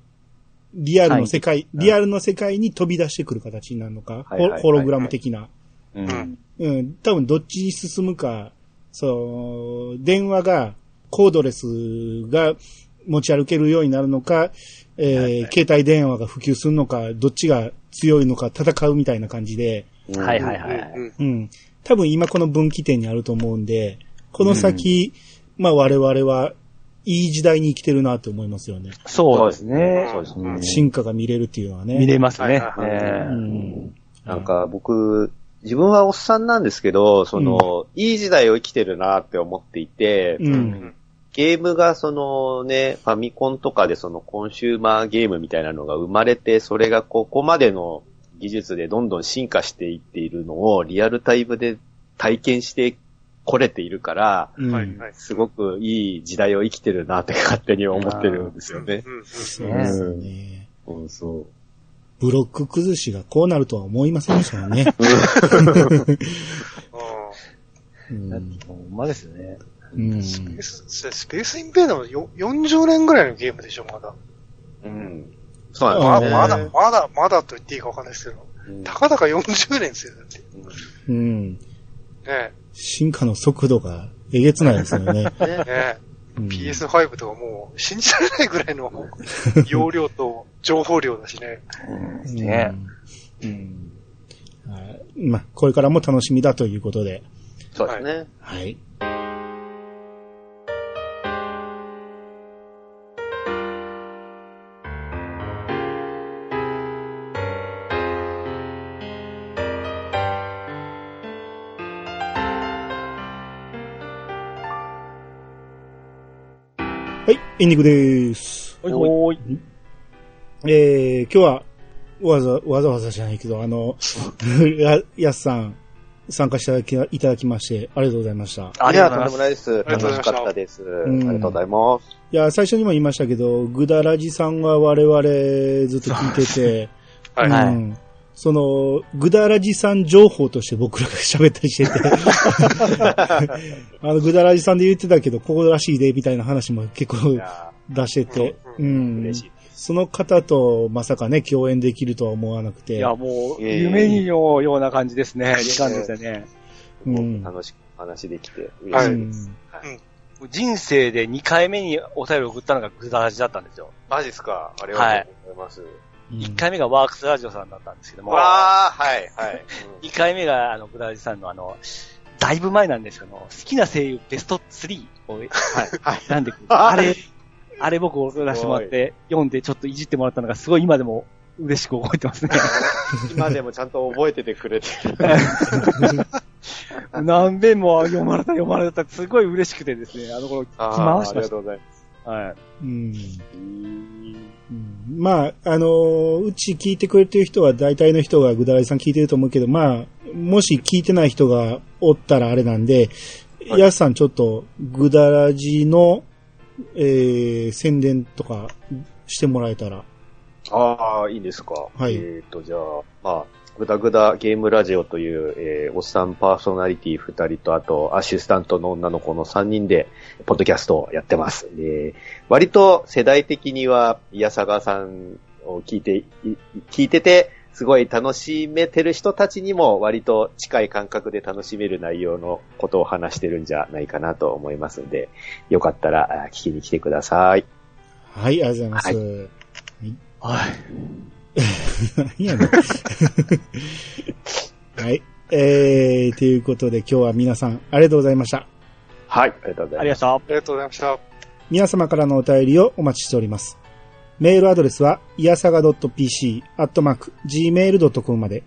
リアルの世界、リアルの世界に飛び出してくる形になるのか、はい。はい。はいはいホログラム的な。うん。うん、多分どっちに進むか、そう、電話が、コードレスが持ち歩けるようになるのか、えー携帯電話が普及するのか、どっちが強いのか戦うみたいな感じで、はいはいはい。うん。うん。多分今この分岐点にあると思うんで、この先、まあ我々はいい時代に生きてるなと思いますよね。そうですね。そうですね。進化が見れるっていうのはね。見れますね。はいはいうえん。なんか僕、自分はおっさんなんですけど、その、いい時代を生きてるなって思っていて、うん。ゲームがそのね、ファミコンとかでそのコンシューマーゲームみたいなのが生まれて、それがここまでの技術でどんどん進化していっているのをリアルタイムで体験してこれているから、うん。すごくいい時代を生きてるなって勝手に思ってるんですよね。そうですね。うん、そう。ブロック崩しがこうなるとは思いません。でしたよね。うん。えほん。まですよね。うん。スペース、スペースインベーダーもよ40年ぐらいのゲームでしょ、まだ。うん。そうまなん。ですね。まだ、まだ、まだと言っていいかわかん。ないですけど。うん。たかだか40年ですよ、だって。うん。ね進化の速度がえげつないですよね。え、[LAUGHS] ねえ。うん PS5 とかもう信じられないぐらいの [LAUGHS] 容量と情報量だしね。ねまあ、これからも楽しみだということで。そうですね。はい。エンディングです。ほい。えー、今日は、わざ、わざわざじゃないけど、あの、[LAUGHS] や、やすさん、参加していただきいただきまして、ありがとうございました。ありがとうございます。もないです。ありがとうございました楽しかったです。あんりがとうございます。いや、最初にも言いましたけど、グダラジさんは我々ずっと聞いてて、[LAUGHS] はい。はいうんその、グダラジさん情報として僕らが喋ったりしてて、[LAUGHS] あの、グダラジさんで言ってたけど、ここらしいで、みたいな話も結構出してて、うーん。嬉しいです。その方とまさかね、共演できるとは思わなくて。いや、もう、夢にのような感じですね。時間ですよね。うん楽しく話できて嬉はいうんしいです。人生で2回目にお便りを送ったのがグダラジだったんですよ。マジっすかありがとうございます。うん1回目がワークスラジオさんだったんですけども、わあ、はい、はい。[LAUGHS] 2回目が、あの、グダラジさんのあの、だいぶ前なんですけども、好きな声優ベスト3をはい、はい。選んでくる。あれ、あれ僕送らせてもらって、読んでちょっといじってもらったのがすごい今でも嬉しく覚えてますね。[LAUGHS] 今でもちゃんと覚えててくれてる。[LAUGHS] 何遍も読まれた読まれた、すごい嬉しくてですね、あの頃、回しましありがとうございます。た。はい。うんうんまあ、あのーうち聞いてくれてる人は大体の人がぐだらじさん聞いてると思うけど、まあ、もし聞いてない人がおったらあれなんで、はいやすさんちょっとぐだらじの、えー、宣伝とかしてもらえたら。ああ、いいですか。はいえっ、と、じゃあ、まあ、ぐだぐだゲームラジオという、えーおっさんパーソナリティ二人と、あと、アシスタントの女の子の三人で、ポッドキャストをやってます。で、割と世代的には、いやさがさんを聞いて、い聞いてて、すごい楽しめてる人たちにも割と近い感覚で楽しめる内容のことを話してるんじゃないかなと思いますんで、よかったらあ聞きに来てください。はい、ありがとうございます。はい。[LAUGHS] 何やねん。[LAUGHS] はい。えー、ということで今日は皆さんありがとうございました。はい、ありがとうございます。ありがとう。ありがとうございました。皆様からのお便りをお待ちしております。メールアドレスは、いやさが .pc、アットマーク、gmail.com まで。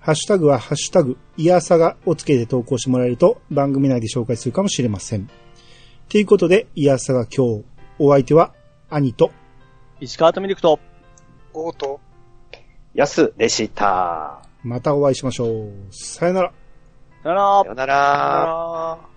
ハッシュタグは、ハッシュタグ、いやさがをつけて投稿してもらえると、番組内で紹介するかもしれません。ということで、いやさが今日、お相手は、兄と、石川とミルクと、おーと、やすでした。またお会いしましょう。さよなら。さよならさよなら。